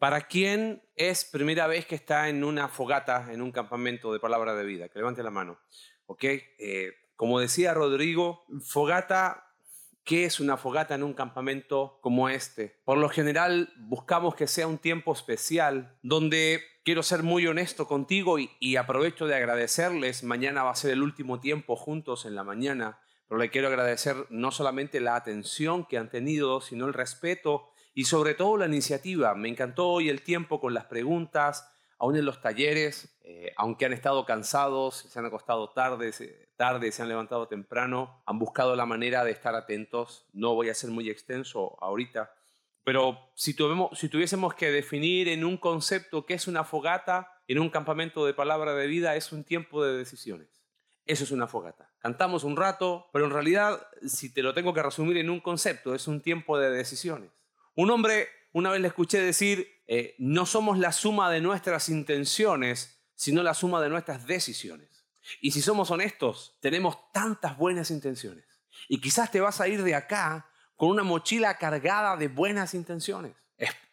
¿Para quién es primera vez que está en una fogata, en un campamento de palabra de vida? Que levante la mano. ¿Ok? Eh, como decía Rodrigo, fogata ¿Qué es una fogata en un campamento como este? Por lo general buscamos que sea un tiempo especial donde quiero ser muy honesto contigo y, aprovecho de agradecerles. Mañana va a ser el último tiempo juntos en la mañana, pero le quiero agradecer no solamente la atención que han tenido, sino el respeto y sobre todo la iniciativa. Me encantó hoy el tiempo con las preguntas, aún en los talleres, eh, aunque han estado cansados, se han acostado tarde, tarde, se han levantado temprano, han buscado la manera de estar atentos. No voy a ser muy extenso ahorita, pero si, si tuviésemos que definir en un concepto qué es una fogata, en un campamento de palabra de vida, es un tiempo de decisiones. Eso es una fogata. Cantamos un rato, pero en realidad, si te lo tengo que resumir en un concepto, es un tiempo de decisiones. Un hombre, una vez le escuché decir, eh, no somos la suma de nuestras intenciones, sino la suma de nuestras decisiones. Y si somos honestos, tenemos tantas buenas intenciones. Y quizás te vas a ir de acá con una mochila cargada de buenas intenciones.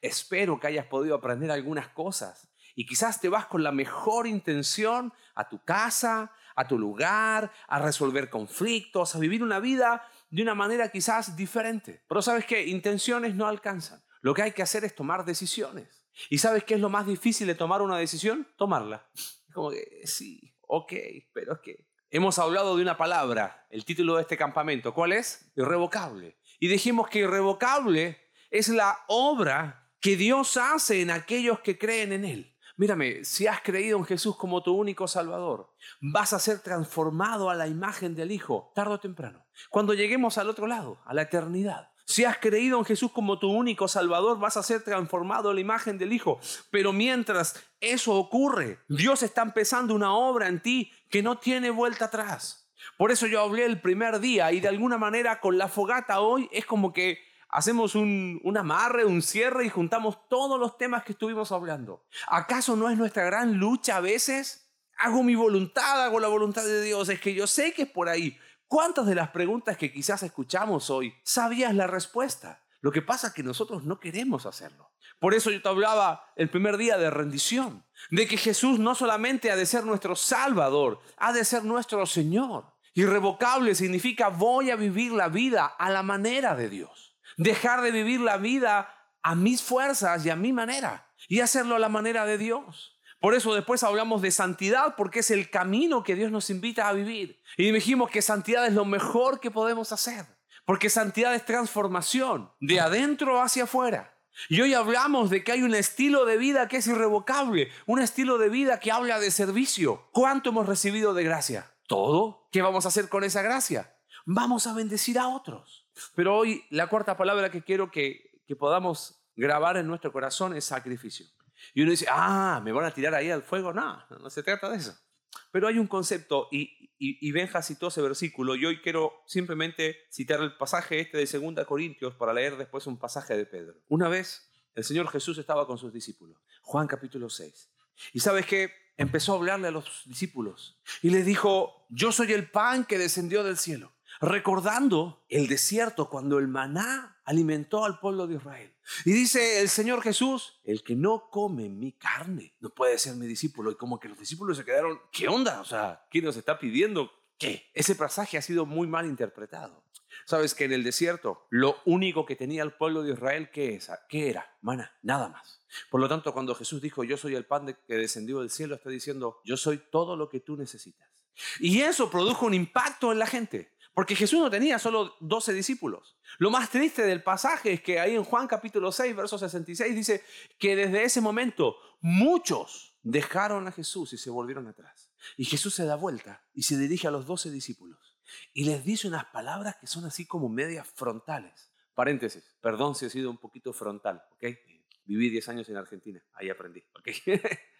espero que hayas podido aprender algunas cosas. Y quizás te vas con la mejor intención a tu casa, a tu lugar, a resolver conflictos, a vivir una vida de una manera quizás diferente. Pero sabes que intenciones no alcanzan. Lo que hay que hacer es tomar decisiones. ¿Y sabes qué es lo más difícil de tomar una decisión? Tomarla. Como que sí, ok, pero es que hemos hablado de una palabra, el título de este campamento. ¿Cuál es? Irrevocable. Y dijimos que irrevocable es la obra que Dios hace en aquellos que creen en Él. Mírame, si has creído en Jesús como tu único Salvador, vas a ser transformado a la imagen del Hijo, tarde o temprano. Cuando lleguemos al otro lado, a la eternidad, si has creído en Jesús como tu único Salvador, vas a ser transformado a la imagen del Hijo. Pero mientras eso ocurre, Dios está empezando una obra en ti que no tiene vuelta atrás. Por eso yo hablé el primer día y de alguna manera con la fogata hoy es como que hacemos un, un, amarre, un cierre y juntamos todos los temas que estuvimos hablando. ¿Acaso no es nuestra gran lucha a veces? Hago mi voluntad, hago la voluntad de Dios. Es que yo sé que es por ahí, ¿Cuántas de las preguntas que quizás escuchamos hoy sabías la respuesta? Lo que pasa es que nosotros no queremos hacerlo. Por eso yo te hablaba el primer día de rendición, de que Jesús no solamente ha de ser nuestro Salvador, ha de ser nuestro Señor. Irrevocable significa voy a vivir la vida a la manera de Dios. Dejar de vivir la vida a mis fuerzas y a mi manera y hacerlo a la manera de Dios. Por eso después hablamos de santidad, porque es el camino que Dios nos invita a vivir. Y dijimos que santidad es lo mejor que podemos hacer, porque santidad es transformación, de adentro hacia afuera. Y hoy hablamos de que hay un estilo de vida que es irrevocable, un estilo de vida que habla de servicio. ¿Cuánto hemos recibido de gracia? Todo. ¿Qué vamos a hacer con esa gracia? Vamos a bendecir a otros. Pero hoy la cuarta palabra que quiero que, que podamos grabar en nuestro corazón es sacrificio. Y uno dice, ah, ¿me van a tirar ahí al fuego? No, no se trata de eso. Pero hay un concepto, y, y, Benja citó ese versículo, y hoy quiero simplemente citar el pasaje este de 2 Corintios para leer después un pasaje de Pedro. Una vez el Señor Jesús estaba con sus discípulos, Juan capítulo 6. Y sabes que empezó a hablarle a los discípulos y les dijo, yo soy el pan que descendió del cielo recordando el desierto cuando el maná alimentó al pueblo de Israel. Y dice el Señor Jesús, el que no come mi carne no puede ser mi discípulo. Y como que los discípulos se quedaron, ¿qué onda? O sea, ¿quién nos está pidiendo qué? Ese pasaje ha sido muy mal interpretado. Sabes que en el desierto lo único que tenía el pueblo de Israel, ¿qué, es? ¿Qué era? Maná, nada más. Por lo tanto, cuando Jesús dijo, yo soy el pan que descendió del cielo, está diciendo, yo soy todo lo que tú necesitas. Y eso produjo un impacto en la gente. Porque Jesús no tenía solo 12 discípulos. Lo más triste del pasaje es que ahí en Juan capítulo 6, verso 66 dice que desde ese momento muchos dejaron a Jesús y se volvieron atrás. Y Jesús se da vuelta y se dirige a los 12 discípulos y les dice unas palabras que son así como medias frontales. Paréntesis, perdón si he sido un poquito frontal, ¿ok? Viví 10 años en Argentina, ahí aprendí, ¿ok?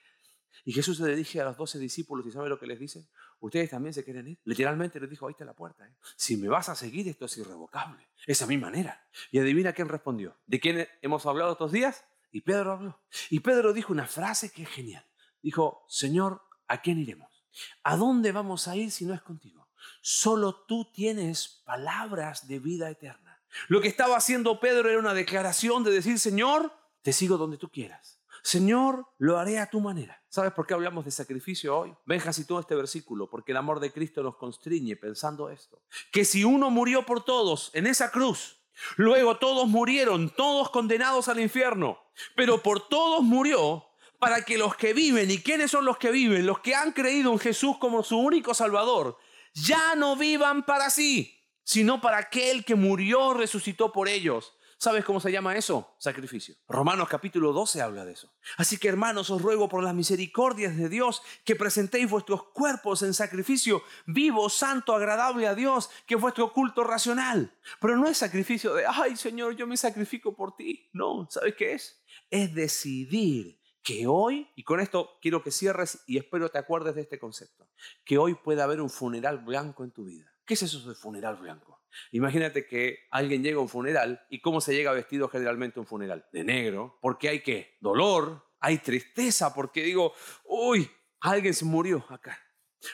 Y Jesús se dirige a los doce discípulos y ¿sabe lo que les dice? Ustedes también se quieren ir. Literalmente les dijo, ahí está la puerta. ¿eh? Si me vas a seguir, esto es irrevocable. Es a mi manera. Y adivina quién respondió. ¿De quién hemos hablado estos días? Y Pedro habló. Y Pedro dijo una frase que es genial. Dijo, Señor, ¿a quién iremos? ¿A dónde vamos a ir si no es contigo? Solo tú tienes palabras de vida eterna. Lo que estaba haciendo Pedro era una declaración de decir, Señor, te sigo donde tú quieras. Señor, lo haré a tu manera. ¿Sabes por qué hablamos de sacrificio hoy? Benja todo este versículo, porque el amor de Cristo nos constriñe pensando esto. Que si uno murió por todos en esa cruz, luego todos murieron, todos condenados al infierno, pero por todos murió para que los que viven, ¿y quiénes son los que viven? Los que han creído en Jesús como su único Salvador, ya no vivan para sí, sino para aquel que murió, resucitó por ellos. ¿Sabes cómo se llama eso? Sacrificio. Romanos capítulo 12 habla de eso. Así que hermanos, os ruego por las misericordias de Dios que presentéis vuestros cuerpos en sacrificio vivo, santo, agradable a Dios, que es vuestro culto racional. Pero no es sacrificio de, ay Señor, yo me sacrifico por ti. No, ¿sabes qué es? Es decidir que hoy, y con esto quiero que cierres y espero te acuerdes de este concepto, que hoy pueda haber un funeral blanco en tu vida. ¿Qué es eso de funeral blanco? Imagínate que alguien llega a un funeral y cómo se llega vestido generalmente a un funeral. De negro, porque hay que dolor, hay tristeza, porque digo, uy, alguien se murió acá.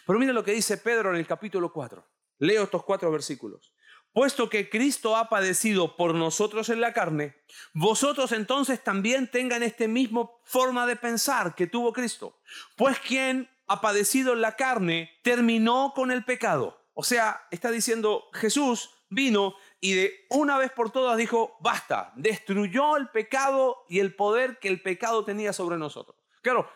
Pero mira lo que dice Pedro en el capítulo 4. Leo estos cuatro versículos puesto que Cristo ha padecido por nosotros en la carne, vosotros entonces también tengan este mismo forma de pensar que tuvo Cristo. Pues quien ha padecido en la carne terminó con el pecado. O sea, está diciendo Jesús vino y de una vez por todas dijo, basta, destruyó el pecado y el poder que el pecado tenía sobre nosotros. Claro,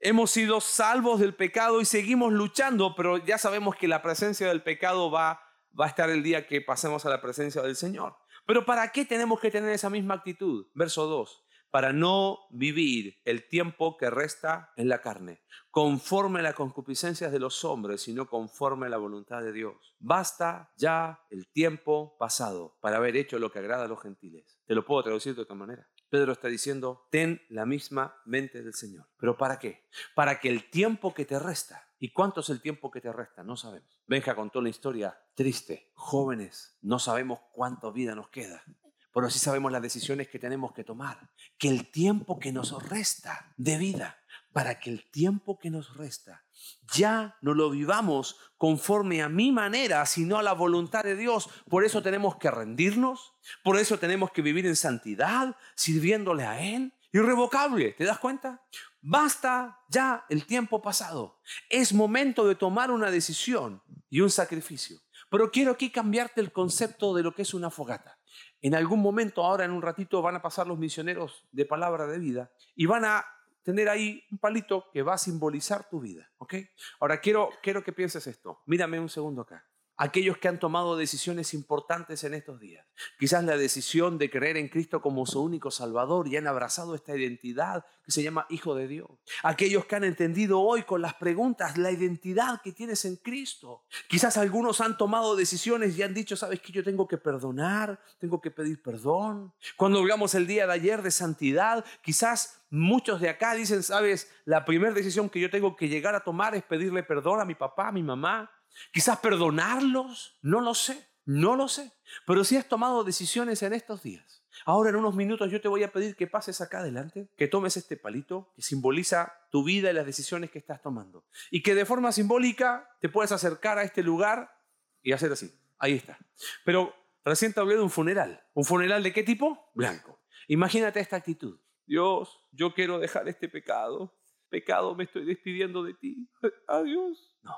hemos sido salvos del pecado y seguimos luchando, pero ya sabemos que la presencia del pecado va va a estar el día que pasemos a la presencia del Señor. Pero ¿para qué tenemos que tener esa misma actitud? Verso 2. Para no vivir el tiempo que resta en la carne, conforme a las concupiscencias de los hombres, sino conforme a la voluntad de Dios. Basta ya el tiempo pasado para haber hecho lo que agrada a los gentiles. Te lo puedo traducir de otra manera. Pedro está diciendo, ten la misma mente del Señor. ¿Pero para qué? Para que el tiempo que te resta ¿Y cuánto es el tiempo que te resta? No sabemos. Benja contó una historia triste. Jóvenes, no sabemos cuánta vida nos queda, pero sí sabemos las decisiones que tenemos que tomar. Que el tiempo que nos resta de vida, para que el tiempo que nos resta ya no lo vivamos conforme a mi manera, sino a la voluntad de Dios. Por eso tenemos que rendirnos, por eso tenemos que vivir en santidad, sirviéndole a Él. Irrevocable, ¿te das cuenta? Basta ya el tiempo pasado. Es momento de tomar una decisión y un sacrificio. Pero quiero aquí cambiarte el concepto de lo que es una fogata. En algún momento, ahora en un ratito, van a pasar los misioneros de palabra de vida y van a tener ahí un palito que va a simbolizar tu vida. ¿ok? Ahora quiero, quiero que pienses esto. Mírame un segundo acá aquellos que han tomado decisiones importantes en estos días. Quizás la decisión de creer en Cristo como su único Salvador y han abrazado esta identidad que se llama Hijo de Dios. Aquellos que han entendido hoy con las preguntas la identidad que tienes en Cristo. Quizás algunos han tomado decisiones y han dicho, sabes que yo tengo que perdonar, tengo que pedir perdón. Cuando hablamos el día de ayer de santidad, quizás muchos de acá dicen, sabes, la primera decisión que yo tengo que llegar a tomar es pedirle perdón a mi papá, a mi mamá. Quizás perdonarlos, no lo sé, no lo sé. Pero si has tomado decisiones en estos días, ahora en unos minutos yo te voy a pedir que pases acá adelante, que tomes este palito que simboliza tu vida y las decisiones que estás tomando. Y que de forma simbólica te puedes acercar a este lugar y hacer así. Ahí está. Pero recién te hablé de un funeral. ¿Un funeral de qué tipo? Blanco. Imagínate esta actitud. Dios, yo quiero dejar este pecado. Pecado, me estoy despidiendo de ti. Adiós. No.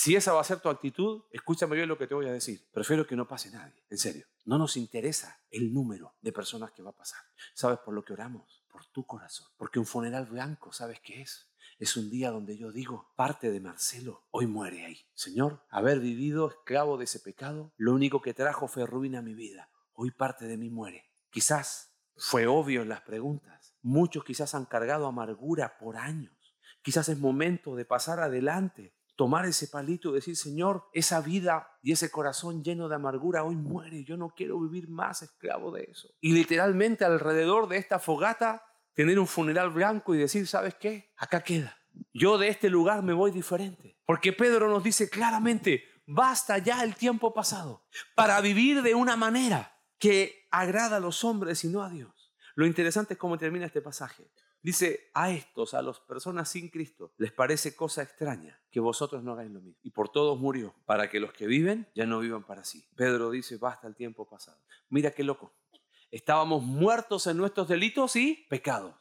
Si esa va a ser tu actitud, escúchame bien lo que te voy a decir. Prefiero que no pase nadie, en serio. No nos interesa el número de personas que va a pasar. ¿Sabes por lo que oramos? Por tu corazón. Porque un funeral blanco, ¿sabes qué es? Es un día donde yo digo, parte de Marcelo hoy muere ahí. Señor, haber vivido esclavo de ese pecado, lo único que trajo fue ruina a mi vida. Hoy parte de mí muere. Quizás fue obvio en las preguntas. Muchos quizás han cargado amargura por años. Quizás es momento de pasar adelante tomar ese palito y decir, Señor, esa vida y ese corazón lleno de amargura hoy muere, yo no quiero vivir más esclavo de eso. Y literalmente alrededor de esta fogata, tener un funeral blanco y decir, ¿sabes qué? Acá queda. Yo de este lugar me voy diferente. Porque Pedro nos dice claramente, basta ya el tiempo pasado para vivir de una manera que agrada a los hombres y no a Dios. Lo interesante es cómo termina este pasaje. Dice, a estos, a las personas sin Cristo, les parece cosa extraña que vosotros no hagáis lo mismo. Y por todos murió, para que los que viven ya no vivan para sí. Pedro dice, basta el tiempo pasado. Mira qué loco. Estábamos muertos en nuestros delitos y pecados.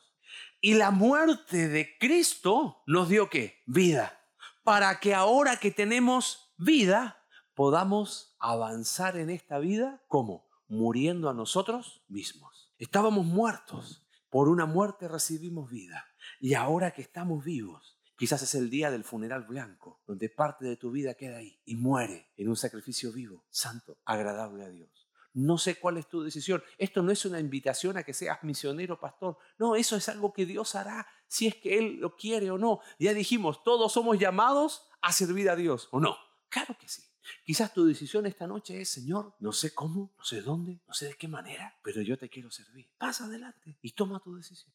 Y la muerte de Cristo nos dio qué? Vida. Para que ahora que tenemos vida, podamos avanzar en esta vida como muriendo a nosotros mismos. Estábamos muertos, por una muerte recibimos vida. Y ahora que estamos vivos, quizás es el día del funeral blanco, donde parte de tu vida queda ahí y muere en un sacrificio vivo, santo, agradable a Dios. No sé cuál es tu decisión. Esto no es una invitación a que seas misionero, pastor. No, eso es algo que Dios hará si es que Él lo quiere o no. Ya dijimos, todos somos llamados a servir a Dios, ¿o no? Claro que sí. Quizás tu decisión esta noche es, Señor, no sé cómo, no sé dónde, no sé de qué manera, pero yo te quiero servir. Pasa adelante y toma tu decisión.